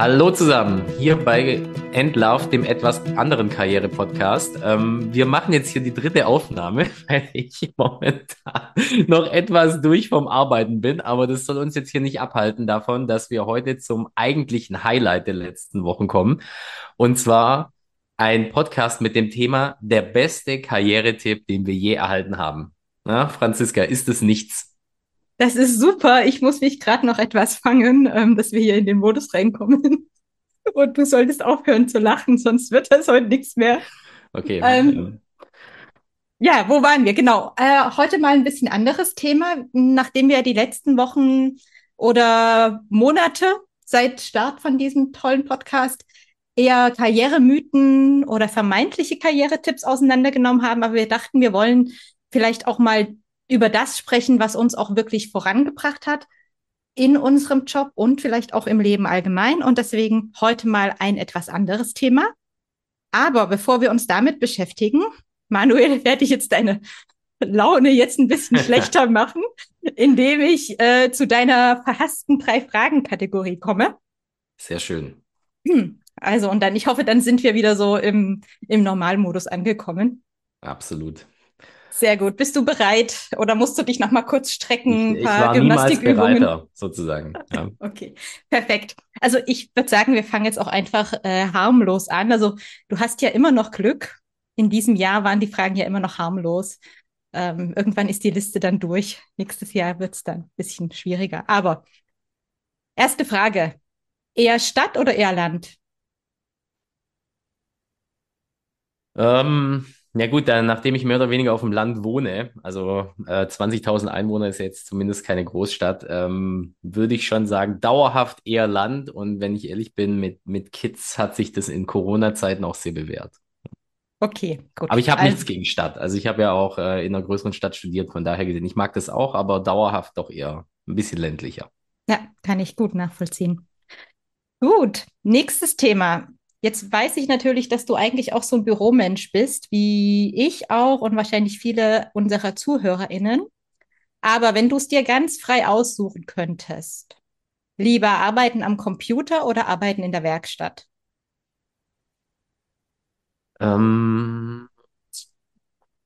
Hallo zusammen, hier bei Endlauf, dem etwas anderen Karriere-Podcast. Ähm, wir machen jetzt hier die dritte Aufnahme, weil ich momentan noch etwas durch vom Arbeiten bin, aber das soll uns jetzt hier nicht abhalten davon, dass wir heute zum eigentlichen Highlight der letzten Wochen kommen. Und zwar ein Podcast mit dem Thema der beste Karrieretipp, den wir je erhalten haben. Na, Franziska, ist es nichts? Das ist super. Ich muss mich gerade noch etwas fangen, ähm, dass wir hier in den Modus reinkommen. Und du solltest aufhören zu lachen, sonst wird das heute nichts mehr. Okay. Ähm, ja, wo waren wir? Genau. Äh, heute mal ein bisschen anderes Thema. Nachdem wir die letzten Wochen oder Monate seit Start von diesem tollen Podcast eher Karrieremythen oder vermeintliche Karrieretipps auseinandergenommen haben, aber wir dachten, wir wollen vielleicht auch mal über das sprechen, was uns auch wirklich vorangebracht hat in unserem Job und vielleicht auch im Leben allgemein. Und deswegen heute mal ein etwas anderes Thema. Aber bevor wir uns damit beschäftigen, Manuel, werde ich jetzt deine Laune jetzt ein bisschen schlechter machen, indem ich äh, zu deiner verhassten drei Fragen-Kategorie komme. Sehr schön. Hm. Also, und dann, ich hoffe, dann sind wir wieder so im, im Normalmodus angekommen. Absolut. Sehr gut. Bist du bereit oder musst du dich noch mal kurz strecken? Ich, ich war niemals bereiter, sozusagen. Ja. okay, perfekt. Also ich würde sagen, wir fangen jetzt auch einfach äh, harmlos an. Also du hast ja immer noch Glück. In diesem Jahr waren die Fragen ja immer noch harmlos. Ähm, irgendwann ist die Liste dann durch. Nächstes Jahr wird es dann ein bisschen schwieriger. Aber erste Frage. Eher Stadt oder eher Land? Ähm, ja gut, dann, nachdem ich mehr oder weniger auf dem Land wohne, also äh, 20.000 Einwohner ist jetzt zumindest keine Großstadt, ähm, würde ich schon sagen, dauerhaft eher Land. Und wenn ich ehrlich bin, mit, mit Kids hat sich das in Corona-Zeiten auch sehr bewährt. Okay, gut. Aber ich habe also, nichts gegen Stadt. Also ich habe ja auch äh, in einer größeren Stadt studiert, von daher gesehen, ich mag das auch, aber dauerhaft doch eher ein bisschen ländlicher. Ja, kann ich gut nachvollziehen. Gut, nächstes Thema. Jetzt weiß ich natürlich, dass du eigentlich auch so ein Büromensch bist, wie ich auch und wahrscheinlich viele unserer ZuhörerInnen. Aber wenn du es dir ganz frei aussuchen könntest, lieber arbeiten am Computer oder arbeiten in der Werkstatt? Ähm,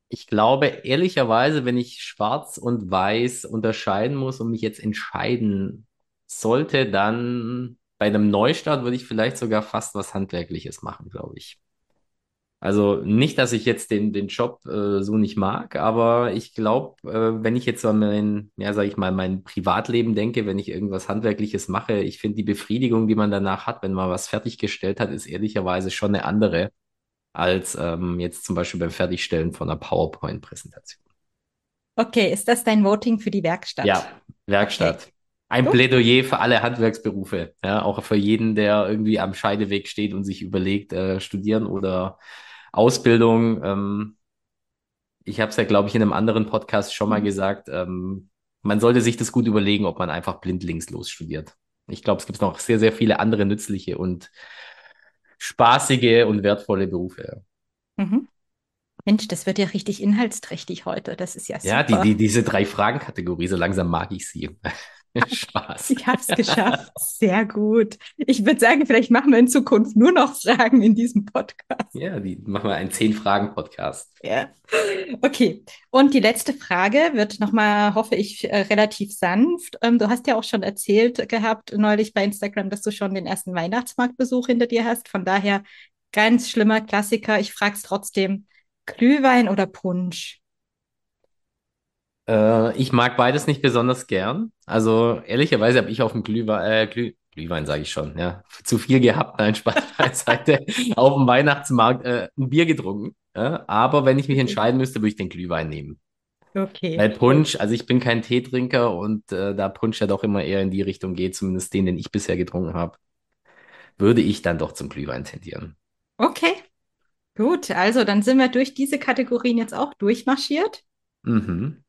ich glaube, ehrlicherweise, wenn ich schwarz und weiß unterscheiden muss und mich jetzt entscheiden sollte, dann bei einem Neustart würde ich vielleicht sogar fast was Handwerkliches machen, glaube ich. Also nicht, dass ich jetzt den, den Job äh, so nicht mag, aber ich glaube, äh, wenn ich jetzt an mein, ja, sag ich mal, mein Privatleben denke, wenn ich irgendwas Handwerkliches mache, ich finde die Befriedigung, die man danach hat, wenn man was fertiggestellt hat, ist ehrlicherweise schon eine andere als ähm, jetzt zum Beispiel beim Fertigstellen von einer PowerPoint-Präsentation. Okay, ist das dein Voting für die Werkstatt? Ja, Werkstatt. Okay. Ein Plädoyer für alle Handwerksberufe, ja, auch für jeden, der irgendwie am Scheideweg steht und sich überlegt, äh, studieren oder Ausbildung. Ähm, ich habe es ja, glaube ich, in einem anderen Podcast schon mal mhm. gesagt. Ähm, man sollte sich das gut überlegen, ob man einfach blindlingslos studiert. Ich glaube, es gibt noch sehr, sehr viele andere nützliche und spaßige und wertvolle Berufe. Mhm. Mensch, das wird ja richtig inhaltsträchtig heute. Das ist ja super. Ja, die, die, diese drei Fragen-Kategorie, so langsam mag ich sie. Spaß. Ich habe es geschafft. Sehr gut. Ich würde sagen, vielleicht machen wir in Zukunft nur noch Fragen in diesem Podcast. Ja, die machen wir einen Zehn-Fragen-Podcast. Ja. Okay. Und die letzte Frage wird nochmal, hoffe ich, äh, relativ sanft. Ähm, du hast ja auch schon erzählt gehabt neulich bei Instagram, dass du schon den ersten Weihnachtsmarktbesuch hinter dir hast. Von daher ganz schlimmer Klassiker. Ich frage es trotzdem. Glühwein oder Punsch? Äh, ich mag beides nicht besonders gern. Also ehrlicherweise habe ich auf dem Glühwein, äh, Glüh, Glühwein sage ich schon, ja, zu viel gehabt, nein, Spaß beiseite, auf dem Weihnachtsmarkt äh, ein Bier getrunken. Ja? Aber wenn ich mich entscheiden müsste, würde ich den Glühwein nehmen. Okay. Weil Punsch, also ich bin kein Teetrinker und äh, da Punsch ja doch immer eher in die Richtung geht, zumindest den, den ich bisher getrunken habe, würde ich dann doch zum Glühwein tendieren. Okay, gut. Also dann sind wir durch diese Kategorien jetzt auch durchmarschiert. Mhm.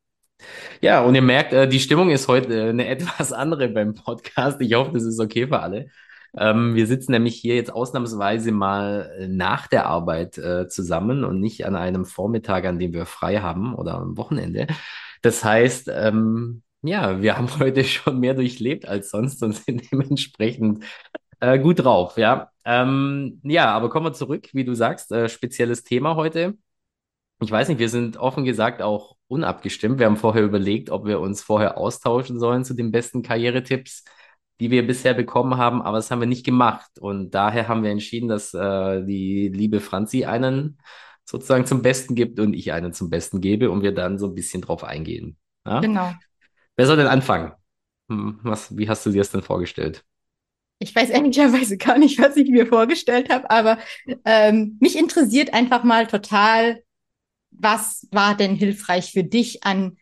Ja, und ihr merkt, äh, die Stimmung ist heute äh, eine etwas andere beim Podcast. Ich hoffe, das ist okay für alle. Ähm, wir sitzen nämlich hier jetzt ausnahmsweise mal äh, nach der Arbeit zusammen und nicht an einem Vormittag, an dem wir frei haben oder am Wochenende. Das heißt, ähm, ja, wir haben heute schon mehr durchlebt als sonst und sind dementsprechend gut drauf, ja. Ähm, ja, aber kommen wir zurück, wie du sagst, spezielles Thema heute. Ich weiß nicht, wir sind offen gesagt auch unabgestimmt. Wir haben vorher überlegt, ob wir uns vorher austauschen sollen zu den besten Karrieretipps, die wir bisher bekommen haben, aber das haben wir nicht gemacht. Und daher haben wir entschieden, dass äh, die liebe Franzi einen sozusagen zum Besten gibt und ich einen zum Besten gebe und wir dann so ein bisschen drauf eingehen. Ja? Genau. Wer soll denn anfangen? Hm, Was, wie hast du dir das denn vorgestellt? Ich weiß ehrlicherweise gar nicht, was ich mir vorgestellt habe, aber ähm, mich interessiert einfach mal total, was war denn hilfreich für dich an,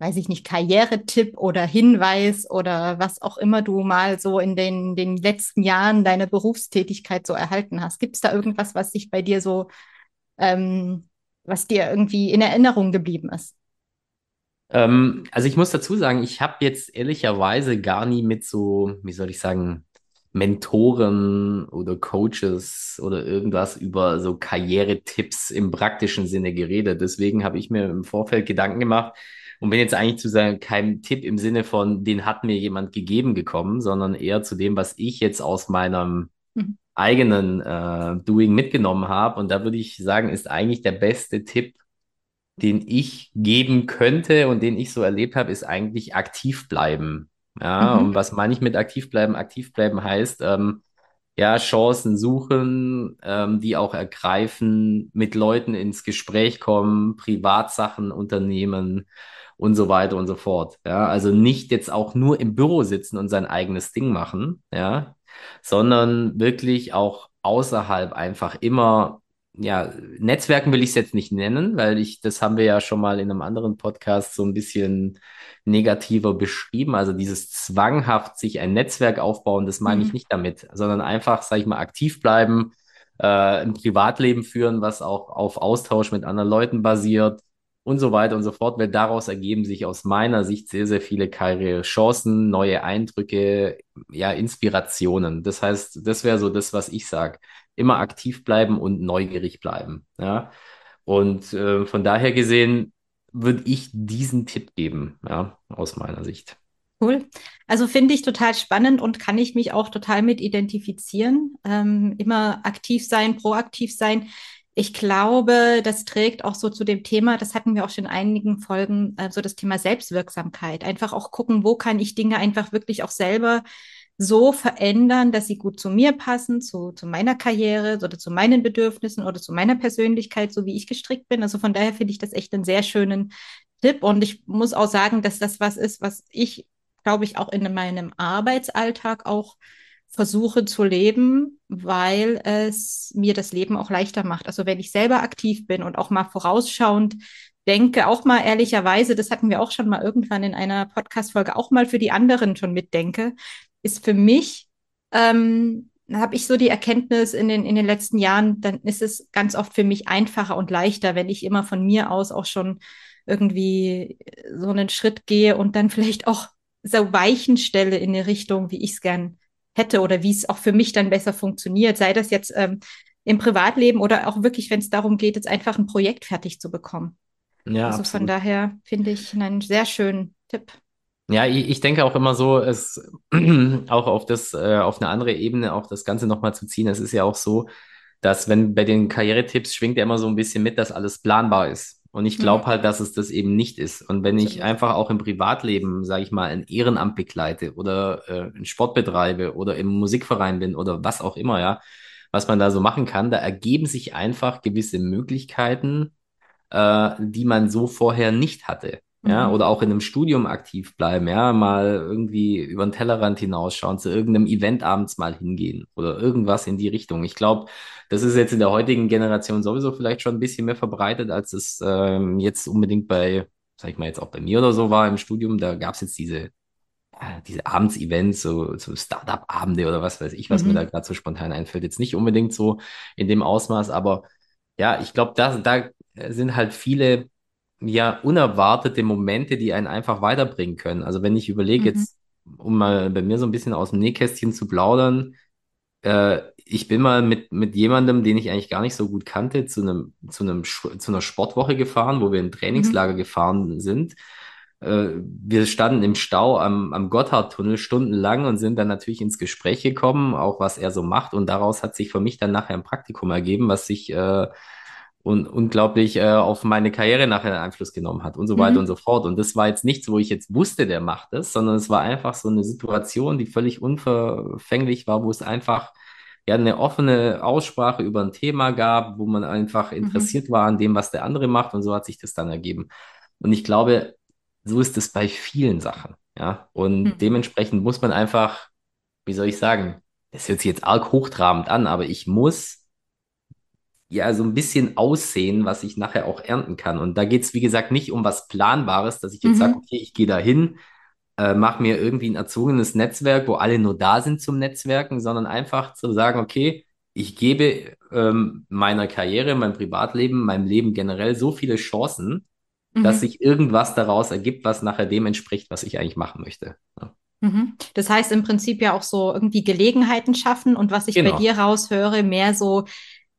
weiß ich nicht, Karrieretipp oder Hinweis oder was auch immer du mal so in den, den letzten Jahren deiner Berufstätigkeit so erhalten hast. Gibt es da irgendwas, was sich bei dir so, ähm, was dir irgendwie in Erinnerung geblieben ist? Ähm, also ich muss dazu sagen, ich habe jetzt ehrlicherweise gar nie mit so, wie soll ich sagen, Mentoren oder Coaches oder irgendwas über so Karrieretipps im praktischen Sinne geredet. Deswegen habe ich mir im Vorfeld Gedanken gemacht und bin jetzt eigentlich zu sagen, keinem Tipp im Sinne von, den hat mir jemand gegeben gekommen, sondern eher zu dem, was ich jetzt aus meinem Mhm. eigenen äh, Doing mitgenommen habe. Und da würde ich sagen, ist eigentlich der beste Tipp, den ich geben könnte und den ich so erlebt habe, ist eigentlich aktiv bleiben. Ja, Mhm. und was meine ich mit aktiv bleiben? Aktiv bleiben heißt, ähm, ja, Chancen suchen, ähm, die auch ergreifen, mit Leuten ins Gespräch kommen, Privatsachen unternehmen und so weiter und so fort. Ja, also nicht jetzt auch nur im Büro sitzen und sein eigenes Ding machen, ja, sondern wirklich auch außerhalb einfach immer, ja, Netzwerken will ich es jetzt nicht nennen, weil ich, das haben wir ja schon mal in einem anderen Podcast so ein bisschen negativer beschrieben. Also dieses zwanghaft sich ein Netzwerk aufbauen, das meine ich Mhm. nicht damit, sondern einfach, sage ich mal, aktiv bleiben, äh, ein Privatleben führen, was auch auf Austausch mit anderen Leuten basiert und so weiter und so fort, weil daraus ergeben sich aus meiner Sicht sehr, sehr viele Karrierechancen, neue Eindrücke, ja, Inspirationen. Das heißt, das wäre so das, was ich sage. Immer aktiv bleiben und neugierig bleiben. Ja. Und äh, von daher gesehen würde ich diesen Tipp geben, ja, aus meiner Sicht. Cool. Also finde ich total spannend und kann ich mich auch total mit identifizieren. Ähm, immer aktiv sein, proaktiv sein. Ich glaube, das trägt auch so zu dem Thema, das hatten wir auch schon in einigen Folgen, äh, so das Thema Selbstwirksamkeit. Einfach auch gucken, wo kann ich Dinge einfach wirklich auch selber so verändern, dass sie gut zu mir passen, zu, zu meiner Karriere oder zu meinen Bedürfnissen oder zu meiner Persönlichkeit, so wie ich gestrickt bin. Also von daher finde ich das echt einen sehr schönen Tipp. Und ich muss auch sagen, dass das was ist, was ich glaube ich, auch in meinem Arbeitsalltag auch versuche zu leben, weil es mir das Leben auch leichter macht. Also wenn ich selber aktiv bin und auch mal vorausschauend denke, auch mal ehrlicherweise, das hatten wir auch schon mal irgendwann in einer Podcast-Folge, auch mal für die anderen schon mitdenke, ist für mich, ähm, habe ich so die Erkenntnis in den, in den letzten Jahren, dann ist es ganz oft für mich einfacher und leichter, wenn ich immer von mir aus auch schon irgendwie so einen Schritt gehe und dann vielleicht auch so Weichen stelle in eine Richtung, wie ich es gern hätte oder wie es auch für mich dann besser funktioniert. Sei das jetzt ähm, im Privatleben oder auch wirklich, wenn es darum geht, jetzt einfach ein Projekt fertig zu bekommen. Ja, Also von absolut. daher finde ich einen sehr schönen Tipp. Ja, ich, ich denke auch immer so, es auch auf das, äh, auf eine andere Ebene auch das Ganze nochmal zu ziehen. Es ist ja auch so, dass wenn bei den Karrieretipps schwingt ja immer so ein bisschen mit, dass alles planbar ist. Und ich Mhm, glaube halt, dass es das eben nicht ist. Und wenn ich einfach auch im Privatleben, sage ich mal, ein Ehrenamt begleite oder äh, einen Sport betreibe oder im Musikverein bin oder was auch immer, ja, was man da so machen kann, da ergeben sich einfach gewisse Möglichkeiten äh, die man so vorher nicht hatte. Ja, Mhm, oder auch in einem Studium aktiv bleiben, ja, mal irgendwie über den Tellerrand hinausschauen, zu irgendeinem Event abends mal hingehen oder irgendwas in die Richtung. Ich glaube, das ist jetzt in der heutigen Generation sowieso vielleicht schon ein bisschen mehr verbreitet, als es ähm, jetzt unbedingt bei, sag ich mal, jetzt auch bei mir oder so war im Studium. Da gab es jetzt diese, ja, diese Abends-Events, so, so Startup-Abende oder was weiß ich, was mir da mhm, gerade so spontan einfällt. Jetzt nicht unbedingt so in dem Ausmaß, aber ja, ich glaube, da, da sind halt viele ja unerwartete Momente, die einen einfach weiterbringen können. Also wenn ich überlege mhm, jetzt, um mal bei mir so ein bisschen aus dem Nähkästchen zu plaudern, äh, ich bin mal mit, mit jemandem, den ich eigentlich gar nicht so gut kannte, zu einem, zu einem, zu einer Sportwoche gefahren, wo wir in ein mhm, Trainingslager gefahren sind. äh, wir standen im Stau am, am Gotthardtunnel stundenlang und sind dann natürlich ins Gespräch gekommen, auch was er so macht. Und daraus hat sich für mich dann nachher ein Praktikum ergeben, was sich äh, un unglaublich äh, auf meine Karriere nachher Einfluss genommen hat und so weiter und Mhm. so fort. Und das war jetzt nichts, wo ich jetzt wusste, der macht das, sondern es war einfach so eine Situation, die völlig unverfänglich war, wo es einfach ja eine offene Aussprache über ein Thema gab, wo man einfach Mhm. interessiert war an dem, was der andere macht und so hat sich das dann ergeben. Und ich glaube, so ist es bei vielen Sachen, ja. Und Mhm. dementsprechend muss man einfach, wie soll ich sagen, das hört sich jetzt arg hochtrabend an, aber ich muss ja so ein bisschen aussehen, was ich nachher auch ernten kann. Und da geht es, wie gesagt, nicht um was Planbares, dass ich jetzt sage, Mhm. okay, ich gehe da hin, äh, mache mir irgendwie ein erzwungenes Netzwerk, wo alle nur da sind zum Netzwerken, sondern einfach zu sagen, okay, ich gebe ähm, meiner Karriere, meinem Privatleben, meinem Leben generell so viele Chancen, dass Mhm. sich irgendwas daraus ergibt, was nachher dem entspricht, was ich eigentlich machen möchte. Ja. Mhm. Das heißt im Prinzip ja auch so irgendwie Gelegenheiten schaffen und was ich bei Genau, dir raushöre, mehr so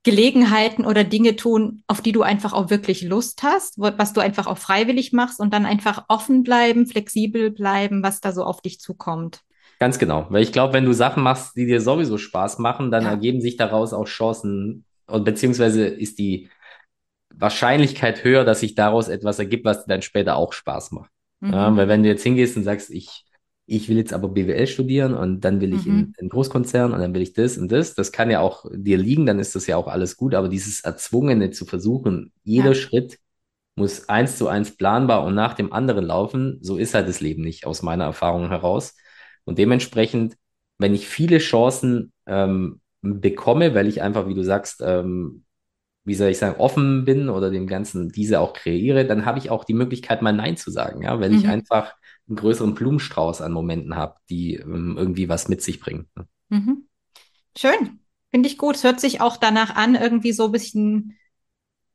Gelegenheiten oder Dinge tun, auf die du einfach auch wirklich Lust hast, was du einfach auch freiwillig machst und dann einfach offen bleiben, flexibel bleiben, was da so auf dich zukommt. ganz genau. Weil ich glaube, wenn du Sachen machst, die dir sowieso Spaß machen, dann Ja. ergeben sich daraus auch Chancen und beziehungsweise ist die Wahrscheinlichkeit höher, dass sich daraus etwas ergibt, was dir dann später auch Spaß macht. Ja, Mhm. weil wenn du jetzt hingehst und sagst, ich, ich will jetzt aber BWL studieren und dann will ich in, Mhm. in Großkonzern und dann will ich das und das, das kann ja auch dir liegen, dann ist das ja auch alles gut, aber dieses Erzwungene zu versuchen, jeder Ja. Schritt muss eins zu eins planbar und nach dem anderen laufen, so ist halt das Leben nicht aus meiner Erfahrung heraus. Und dementsprechend, wenn ich viele Chancen ähm, bekomme, weil ich einfach, wie du sagst, ähm, wie soll ich sagen, offen bin oder dem Ganzen diese auch kreiere, dann habe ich auch die Möglichkeit, mal Nein zu sagen, ja, weil ich Mhm. einfach einen größeren Blumenstrauß an Momenten habe, die ähm, irgendwie was mit sich bringen. Mhm. Schön. Finde ich gut. Es hört sich auch danach an, irgendwie so ein bisschen,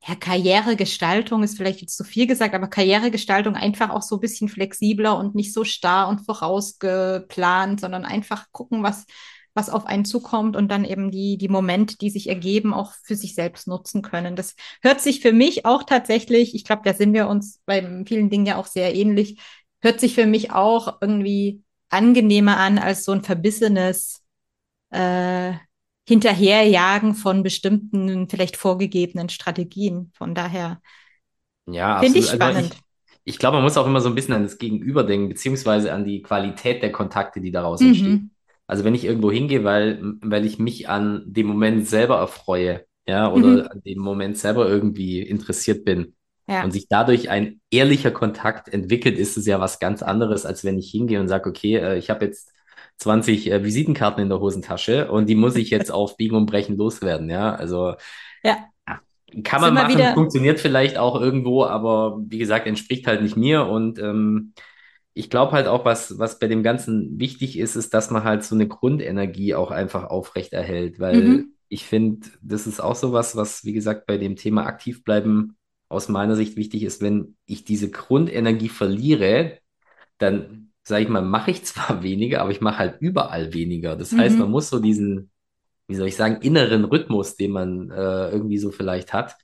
ja, Karrieregestaltung ist vielleicht jetzt zu viel gesagt, aber Karrieregestaltung einfach auch so ein bisschen flexibler und nicht so starr und vorausgeplant, sondern einfach gucken, was, was auf einen zukommt und dann eben die, die Momente, die sich ergeben, auch für sich selbst nutzen können. Das hört sich für mich auch tatsächlich, ich glaube, da sind wir uns bei vielen Dingen ja auch sehr ähnlich, hört sich für mich auch irgendwie angenehmer an als so ein verbissenes äh, Hinterherjagen von bestimmten, vielleicht vorgegebenen Strategien. Von daher Ja, finde ich absolut. Also spannend. ich, ich glaube, man muss auch immer so ein bisschen an das Gegenüber denken, beziehungsweise an die Qualität der Kontakte, die daraus entstehen. Mhm. Also wenn ich irgendwo hingehe, weil, weil ich mich an dem Moment selber erfreue, ja, oder Mhm. an dem Moment selber irgendwie interessiert bin und Ja. sich dadurch ein ehrlicher Kontakt entwickelt, ist es ja was ganz anderes, als wenn ich hingehe und sage, okay, äh, ich habe jetzt 20 äh, Visitenkarten in der Hosentasche und die muss ich jetzt auf Biegen und Brechen loswerden, ja. Also Ja. kann man machen, wieder. funktioniert vielleicht auch irgendwo, aber wie gesagt, entspricht halt nicht mir. Und ähm, ich glaube halt auch, was, was bei dem Ganzen wichtig ist, ist, dass man halt so eine Grundenergie auch einfach aufrechterhält, weil Mhm. ich finde, das ist auch so was, was, wie gesagt, bei dem Thema aktiv bleiben aus meiner Sicht wichtig ist, wenn ich diese Grundenergie verliere, dann, sage ich mal, mache ich zwar weniger, aber ich mache halt überall weniger. Das heißt, man Mhm. muss so diesen, wie soll ich sagen, inneren Rhythmus, den man äh, irgendwie so vielleicht hat,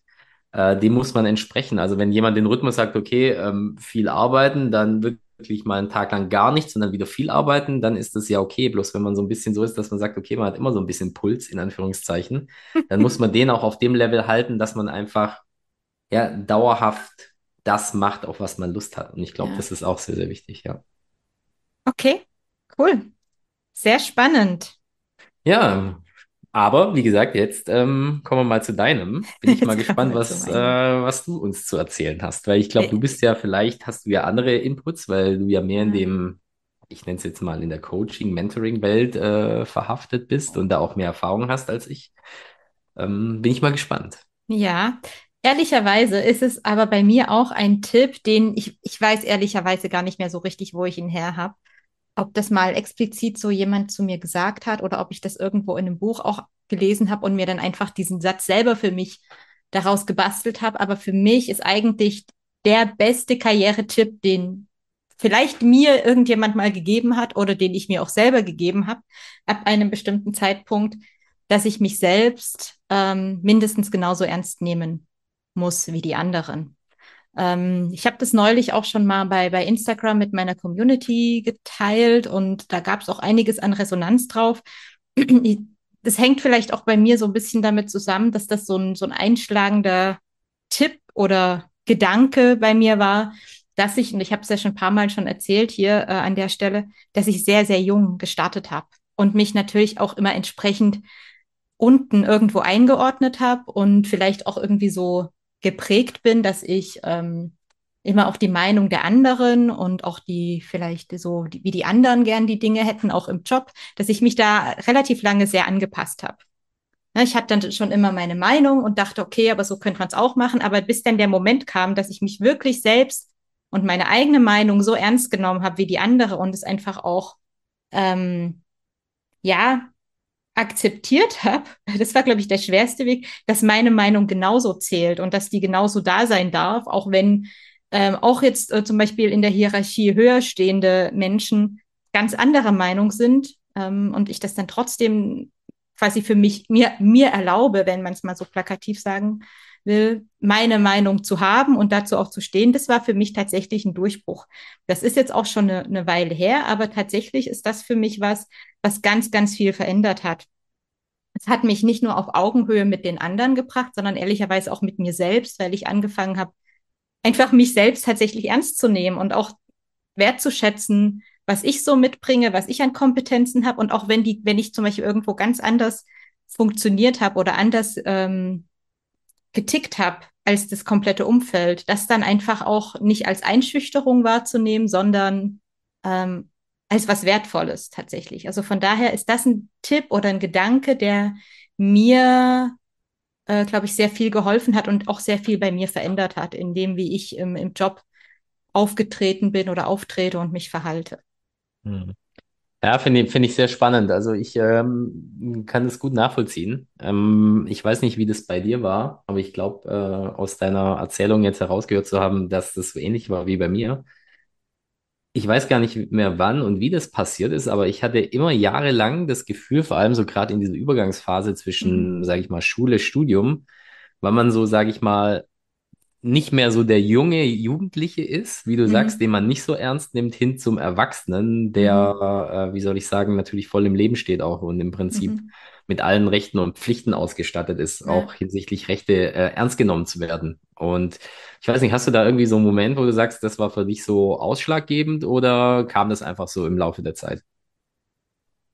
äh, dem muss man entsprechen. Also wenn jemand den Rhythmus sagt, okay, ähm, viel arbeiten, dann wirklich mal einen Tag lang gar nichts und dann wieder viel arbeiten, dann ist das ja okay. Bloß wenn man so ein bisschen so ist, dass man sagt, okay, man hat immer so ein bisschen Puls, in Anführungszeichen, dann muss man den auch auf dem Level halten, dass man einfach ja dauerhaft das macht, auf was man Lust hat. Und ich glaube, Ja. das ist auch sehr, sehr wichtig, ja. Okay. Cool. Sehr spannend. Ja, aber wie gesagt, jetzt ähm, kommen wir mal zu deinem. Bin ich mal gespannt, was, äh, was du uns zu erzählen hast. Weil ich glaube, du bist ja, vielleicht hast du ja andere Inputs, weil du ja mehr in dem, ich nenne es jetzt mal in der Coaching, Mentoring-Welt äh, verhaftet bist und da auch mehr Erfahrung hast als ich. Ähm, bin ich mal gespannt. Ja, ehrlicherweise ist es aber bei mir auch ein Tipp, den ich, ich weiß ehrlicherweise gar nicht mehr so richtig, wo ich ihn her habe. Ob das mal explizit so jemand zu mir gesagt hat oder ob ich das irgendwo in einem Buch auch gelesen habe und mir dann einfach diesen Satz selber für mich daraus gebastelt habe. Aber für mich ist eigentlich der beste Karrieretipp, den vielleicht mir irgendjemand mal gegeben hat oder den ich mir auch selber gegeben habe, ab einem bestimmten Zeitpunkt, dass ich mich selbst ähm, mindestens genauso ernst nehmen muss wie die anderen. Ähm, ich habe das neulich auch schon mal bei, bei Instagram mit meiner Community geteilt und da gab es auch einiges an Resonanz drauf. Das hängt vielleicht auch bei mir so ein bisschen damit zusammen, dass das so ein, so ein einschlagender Tipp oder Gedanke bei mir war, dass ich, und ich habe es ja schon ein paar Mal schon erzählt hier äh, an der Stelle, dass ich sehr, sehr jung gestartet habe und mich natürlich auch immer entsprechend unten irgendwo eingeordnet habe und vielleicht auch irgendwie so geprägt bin, dass ich ähm, immer auch die Meinung der anderen und auch die vielleicht so, wie die anderen gern die Dinge hätten, auch im Job, dass ich mich da relativ lange sehr angepasst habe. Ne, ich hatte dann schon immer meine Meinung und dachte, okay, aber so könnte man es auch machen. Aber bis dann der Moment kam, dass ich mich wirklich selbst und meine eigene Meinung so ernst genommen habe wie die andere und es einfach auch, ähm, ja, akzeptiert habe, das war, glaube ich, der schwerste Weg, dass meine Meinung genauso zählt und dass die genauso da sein darf, auch wenn ähm, auch jetzt äh, zum Beispiel in der Hierarchie höher stehende Menschen ganz anderer Meinung sind ähm, und ich das dann trotzdem quasi für mich, mir, mir erlaube, wenn man es mal so plakativ sagen will, meine Meinung zu haben und dazu auch zu stehen, das war für mich tatsächlich ein Durchbruch. Das ist jetzt auch schon eine, eine Weile her, aber tatsächlich ist das für mich was, was ganz, ganz viel verändert hat. Es hat mich nicht nur auf Augenhöhe mit den anderen gebracht, sondern ehrlicherweise auch mit mir selbst, weil ich angefangen habe, einfach mich selbst tatsächlich ernst zu nehmen und auch wertzuschätzen, was ich so mitbringe, was ich an Kompetenzen habe und auch wenn die, wenn ich zum Beispiel irgendwo ganz anders funktioniert habe oder anders ähm, getickt habe als das komplette Umfeld, das dann einfach auch nicht als Einschüchterung wahrzunehmen, sondern ähm, als was Wertvolles tatsächlich. Also von daher ist das ein Tipp oder ein Gedanke, der mir, äh, glaube ich, sehr viel geholfen hat und auch sehr viel bei mir verändert hat, in dem, wie ich im, im Job aufgetreten bin oder auftrete und mich verhalte. Hm. Ja, finde find ich sehr spannend. Also ich ähm, kann das gut nachvollziehen. Ähm, ich weiß nicht, wie das bei dir war, aber ich glaube, äh, aus deiner Erzählung jetzt herausgehört zu haben, dass das so ähnlich war wie bei mir. Ich weiß gar nicht mehr, wann und wie das passiert ist, aber ich hatte immer jahrelang das Gefühl, vor allem so gerade in dieser Übergangsphase zwischen, mhm. sage ich mal, Schule, Studium, weil man so, sage ich mal, nicht mehr so der junge Jugendliche ist, wie du mhm. sagst, den man nicht so ernst nimmt, hin zum Erwachsenen, der, mhm. äh, wie soll ich sagen, natürlich voll im Leben steht auch und im Prinzip mhm. mit allen Rechten und Pflichten ausgestattet ist, ja. auch hinsichtlich Rechte äh, ernst genommen zu werden. Und ich weiß nicht, hast du da irgendwie so einen Moment, wo du sagst, das war für dich so ausschlaggebend oder kam das einfach so im Laufe der Zeit?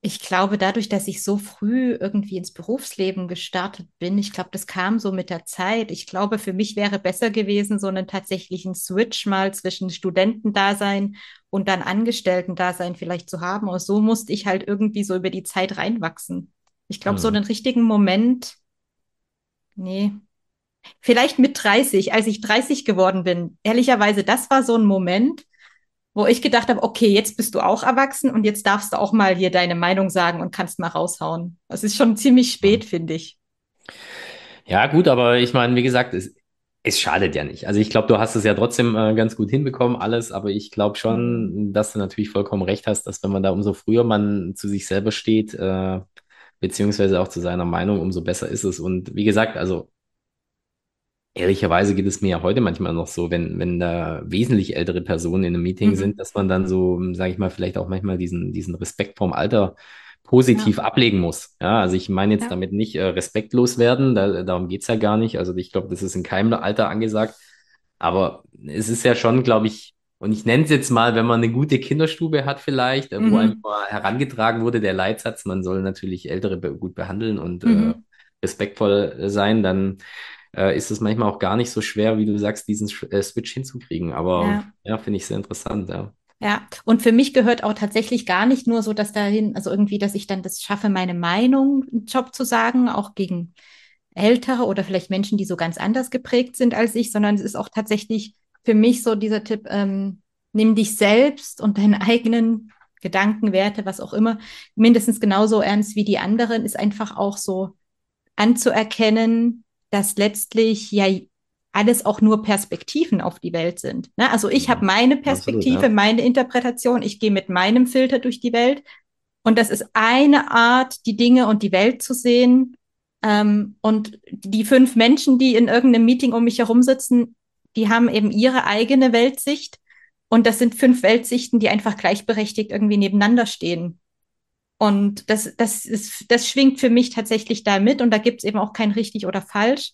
Ich glaube, dadurch, dass ich so früh irgendwie ins Berufsleben gestartet bin, ich glaube, das kam so mit der Zeit. Ich glaube, für mich wäre besser gewesen, so einen tatsächlichen Switch mal zwischen Studentendasein und dann Angestellten-Dasein vielleicht zu haben. Und so musste ich halt irgendwie so über die Zeit reinwachsen. Ich glaube, mhm. so einen richtigen Moment, nee, vielleicht mit 30, als ich 30 geworden bin. Ehrlicherweise, das war so ein Moment, wo ich gedacht habe, okay, jetzt bist du auch erwachsen und jetzt darfst du auch mal hier deine Meinung sagen und kannst mal raushauen. Das ist schon ziemlich spät, finde ich. Ja, gut, aber ich meine, wie gesagt, es, es schadet ja nicht. Also ich glaube, du hast es ja trotzdem äh, ganz gut hinbekommen, alles, aber ich glaube schon, mhm. dass du natürlich vollkommen recht hast, dass wenn man da umso früher man zu sich selber steht, äh, beziehungsweise auch zu seiner Meinung, umso besser ist es. Und wie gesagt, also Ehrlicherweise geht es mir ja heute manchmal noch so, wenn, wenn da wesentlich ältere Personen in einem Meeting mhm. sind, dass man dann so, sage ich mal, vielleicht auch manchmal diesen, diesen Respekt vorm Alter positiv ja. ablegen muss. Ja, also ich meine jetzt ja. damit nicht äh, respektlos werden, da, darum geht's ja gar nicht. Also ich glaube, das ist in keinem Alter angesagt. Aber es ist ja schon, glaube ich, und ich nenne es jetzt mal, wenn man eine gute Kinderstube hat vielleicht, mhm. wo einem herangetragen wurde, der Leitsatz, man soll natürlich Ältere gut behandeln und mhm. äh, respektvoll sein, dann äh, ist es manchmal auch gar nicht so schwer, wie du sagst, diesen äh, Switch hinzukriegen. Aber ja, ja finde ich sehr interessant, ja. Ja, und für mich gehört auch tatsächlich gar nicht nur so, dass dahin, also irgendwie, dass ich dann das schaffe, meine Meinung im Job zu sagen, auch gegen Ältere oder vielleicht Menschen, die so ganz anders geprägt sind als ich, sondern es ist auch tatsächlich für mich so dieser Tipp, ähm, nimm dich selbst und deine eigenen Gedanken, Werte, was auch immer, mindestens genauso ernst wie die anderen, ist einfach auch so anzuerkennen, dass letztlich ja alles auch nur Perspektiven auf die Welt sind. Ne? Also ich habe meine Perspektive, Absolut, ja. meine Interpretation, ich gehe mit meinem Filter durch die Welt und das ist eine Art, die Dinge und die Welt zu sehen. Ähm, und die fünf Menschen, die in irgendeinem Meeting um mich herum sitzen, die haben eben ihre eigene Weltsicht. Und das sind fünf Weltsichten, die einfach gleichberechtigt irgendwie nebeneinander stehen. Und das, das, ist, das schwingt für mich tatsächlich da mit und da gibt es eben auch kein richtig oder falsch.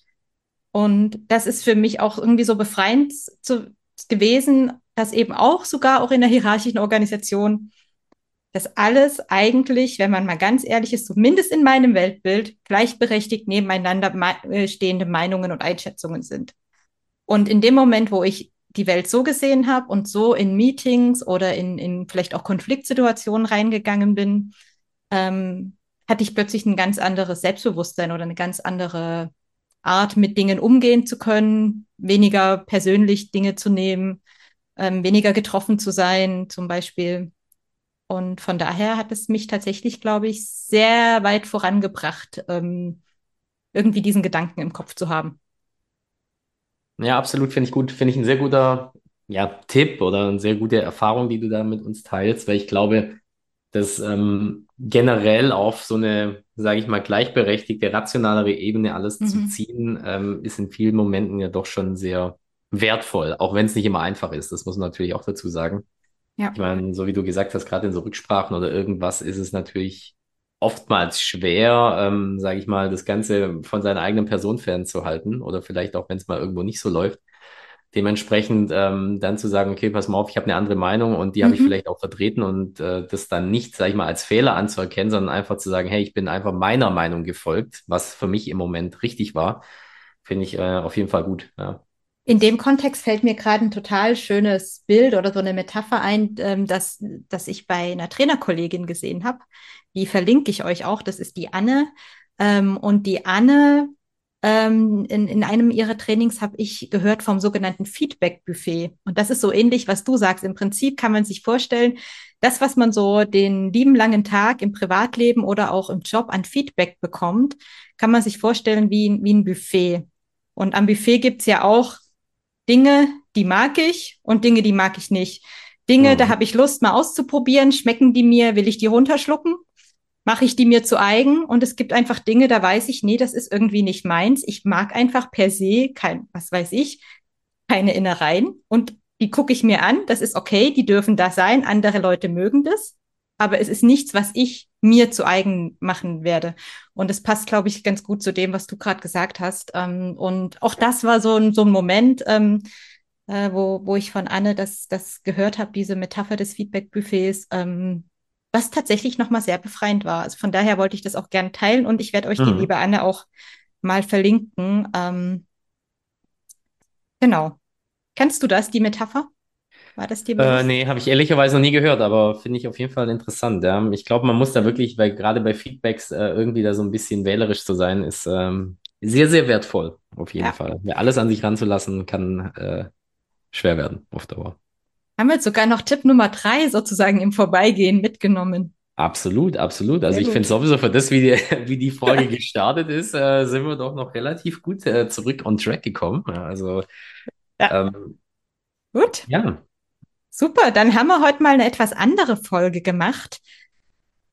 Und das ist für mich auch irgendwie so befreiend zu, gewesen, dass eben auch sogar auch in der hierarchischen Organisation das alles eigentlich, wenn man mal ganz ehrlich ist, zumindest in meinem Weltbild, gleichberechtigt nebeneinander äh, stehende Meinungen und Einschätzungen sind. Und in dem Moment, wo ich die Welt so gesehen habe und so in Meetings oder in, in vielleicht auch Konfliktsituationen reingegangen bin, ähm, hatte ich plötzlich ein ganz anderes Selbstbewusstsein oder eine ganz andere Art, mit Dingen umgehen zu können, weniger persönlich Dinge zu nehmen, ähm, weniger getroffen zu sein, zum Beispiel. Und von daher hat es mich tatsächlich, glaube ich, sehr weit vorangebracht, ähm, irgendwie diesen Gedanken im Kopf zu haben. Ja, absolut, finde ich gut. Finde ich ein sehr guter ja, Tipp oder eine sehr gute Erfahrung, die du da mit uns teilst, weil ich glaube, dass ähm, generell auf so eine, sage ich mal, gleichberechtigte, rationalere Ebene alles mhm. zu ziehen, ähm, ist in vielen Momenten ja doch schon sehr wertvoll, auch wenn es nicht immer einfach ist. Das muss man natürlich auch dazu sagen. Ja. Ich meine, so wie du gesagt hast, gerade in so Rücksprachen oder irgendwas ist es natürlich oftmals schwer, ähm, sage ich mal, das Ganze von seiner eigenen Person fernzuhalten oder vielleicht auch, wenn es mal irgendwo nicht so läuft dementsprechend ähm, dann zu sagen, okay, pass mal auf, ich habe eine andere Meinung und die mhm. habe ich vielleicht auch vertreten und äh, das dann nicht, sage ich mal, als Fehler anzuerkennen, sondern einfach zu sagen, hey, ich bin einfach meiner Meinung gefolgt, was für mich im Moment richtig war, finde ich äh, auf jeden Fall gut. Ja. In dem Kontext fällt mir gerade ein total schönes Bild oder so eine Metapher ein, ähm, das, das ich bei einer Trainerkollegin gesehen habe. Die verlinke ich euch auch. Das ist die Anne. Ähm, und die Anne in, in einem ihrer Trainings habe ich gehört vom sogenannten Feedback-Buffet. Und das ist so ähnlich, was du sagst. Im Prinzip kann man sich vorstellen, das, was man so den lieben langen Tag im Privatleben oder auch im Job an Feedback bekommt, kann man sich vorstellen wie, wie ein Buffet. Und am Buffet gibt's ja auch Dinge, die mag ich und Dinge, die mag ich nicht. Dinge, mhm. da habe ich Lust, mal auszuprobieren. Schmecken die mir? Will ich die runterschlucken? Mache ich die mir zu eigen und es gibt einfach Dinge, da weiß ich, nee, das ist irgendwie nicht meins. Ich mag einfach per se kein, was weiß ich, keine Innereien und die gucke ich mir an. Das ist okay, die dürfen da sein. Andere Leute mögen das, aber es ist nichts, was ich mir zu eigen machen werde. Und es passt, glaube ich, ganz gut zu dem, was du gerade gesagt hast. Ähm, und auch das war so ein, so ein Moment, ähm, äh, wo, wo ich von Anne das, das gehört habe, diese Metapher des Feedback-Buffets. Was tatsächlich nochmal sehr befreiend war. Also von daher wollte ich das auch gerne teilen und ich werde euch mhm. die liebe Anne auch mal verlinken. Ähm, genau. Kennst du das, die Metapher? War das dir bewusst? Äh, nee, habe ich ehrlicherweise noch nie gehört, aber finde ich auf jeden Fall interessant. Ja. Ich glaube, man muss da wirklich, weil gerade bei Feedbacks äh, irgendwie da so ein bisschen wählerisch zu sein, ist ähm, sehr, sehr wertvoll, auf jeden ja. Fall. Ja, alles an sich ranzulassen, kann äh, schwer werden auf Dauer. Haben wir jetzt sogar noch Tipp Nummer drei sozusagen im Vorbeigehen mitgenommen. Absolut, absolut. Also Sehr ich finde sowieso für das, wie die, wie die Folge gestartet ist, äh, sind wir doch noch relativ gut äh, zurück on track gekommen. Also ja. Ähm, gut. Ja. Super, dann haben wir heute mal eine etwas andere Folge gemacht.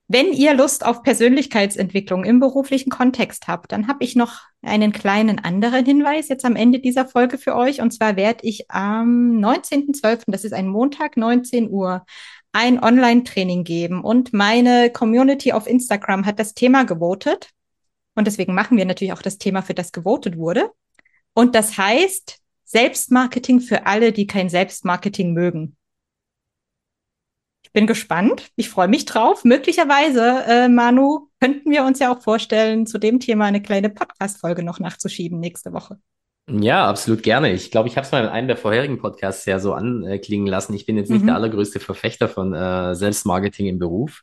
Wenn ihr Lust auf Persönlichkeitsentwicklung im beruflichen Kontext habt, dann habe ich noch einen kleinen anderen Hinweis jetzt am Ende dieser Folge für euch. Und zwar werde ich am 19.12., das ist ein Montag, 19 Uhr, ein Online-Training geben. Und meine Community auf Instagram hat das Thema gewotet. Und deswegen machen wir natürlich auch das Thema, für das gewotet wurde. Und das heißt Selbstmarketing für alle, die kein Selbstmarketing mögen bin gespannt. Ich freue mich drauf. Möglicherweise, äh, Manu, könnten wir uns ja auch vorstellen, zu dem Thema eine kleine Podcast-Folge noch nachzuschieben nächste Woche. Ja, absolut gerne. Ich glaube, ich habe es mal in einem der vorherigen Podcasts ja so anklingen lassen. Ich bin jetzt nicht mhm. der allergrößte Verfechter von äh, Selbstmarketing im Beruf.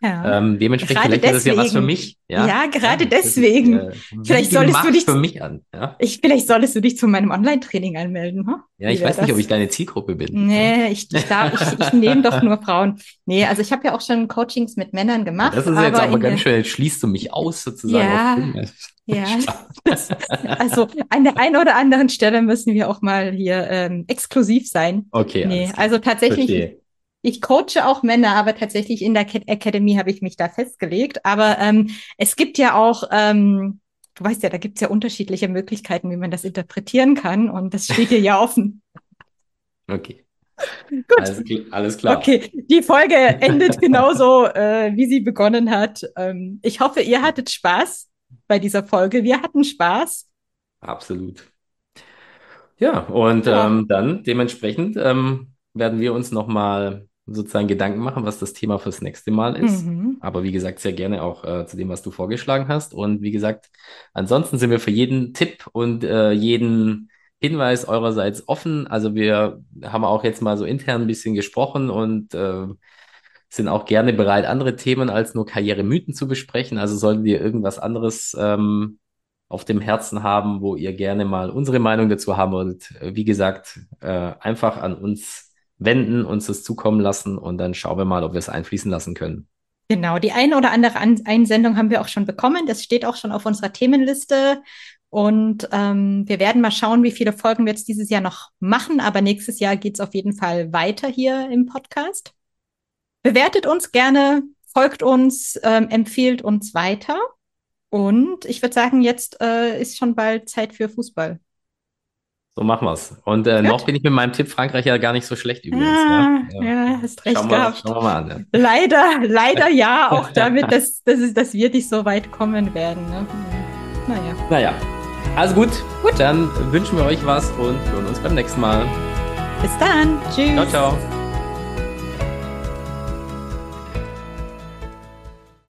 Ja. Ähm, dementsprechend gerade vielleicht deswegen, ist das ja was für mich. Ja, ja gerade ja, deswegen. Ist, äh, vielleicht solltest du dich für mich an. Ja? Ich, vielleicht solltest du dich zu meinem Online-Training anmelden. Hm? Ja, ich weiß das? nicht, ob ich deine Zielgruppe bin. Nee, ich, ich, darf, ich, ich nehme doch nur Frauen. Nee, also ich habe ja auch schon Coachings mit Männern gemacht. Das ist aber jetzt aber ganz schön, jetzt schließt du mich aus sozusagen. Ja, ja, das, also an der einen oder anderen Stelle müssen wir auch mal hier ähm, exklusiv sein. Okay. Nee, also tatsächlich, Verstehe ich coache auch Männer, aber tatsächlich in der Academy habe ich mich da festgelegt. Aber ähm, es gibt ja auch ähm, du weißt ja, da gibt es ja unterschiedliche Möglichkeiten, wie man das interpretieren kann und das steht dir ja offen. Okay. Gut. Alles, alles, klar. Okay, die Folge endet genauso, äh, wie sie begonnen hat. Ähm, ich hoffe, ihr hattet Spaß bei dieser Folge. Wir hatten Spaß. Absolut. Ja, und ja. Ähm, dann dementsprechend ähm, werden wir uns nochmal sozusagen Gedanken machen, was das Thema fürs nächste Mal ist. Mhm. Aber wie gesagt, sehr gerne auch äh, zu dem, was du vorgeschlagen hast. Und wie gesagt, ansonsten sind wir für jeden Tipp und äh, jeden Hinweis eurerseits offen. Also wir haben auch jetzt mal so intern ein bisschen gesprochen und äh, sind auch gerne bereit, andere Themen als nur Karrieremythen zu besprechen. Also sollten wir irgendwas anderes ähm, auf dem Herzen haben, wo ihr gerne mal unsere Meinung dazu haben wollt, äh, wie gesagt, äh, einfach an uns wenden, uns das zukommen lassen und dann schauen wir mal, ob wir es einfließen lassen können. Genau, die eine oder andere An Einsendung haben wir auch schon bekommen. Das steht auch schon auf unserer Themenliste. Und ähm, wir werden mal schauen, wie viele Folgen wir jetzt dieses Jahr noch machen. Aber nächstes Jahr geht es auf jeden Fall weiter hier im Podcast. Bewertet uns gerne, folgt uns, ähm, empfiehlt uns weiter. Und ich würde sagen, jetzt äh, ist schon bald Zeit für Fußball. So machen wir's. Und äh, noch bin ich mit meinem Tipp Frankreich ja gar nicht so schlecht übrigens. Ah, ja. ja, hast recht schauen gehabt. Wir, schauen wir mal an. Ja. Leider, leider ja, auch damit, dass, dass, dass wir nicht so weit kommen werden. Ne? Naja. Naja. Also gut, gut, dann wünschen wir euch was und hören uns beim nächsten Mal. Bis dann. Tschüss. Ciao, ciao.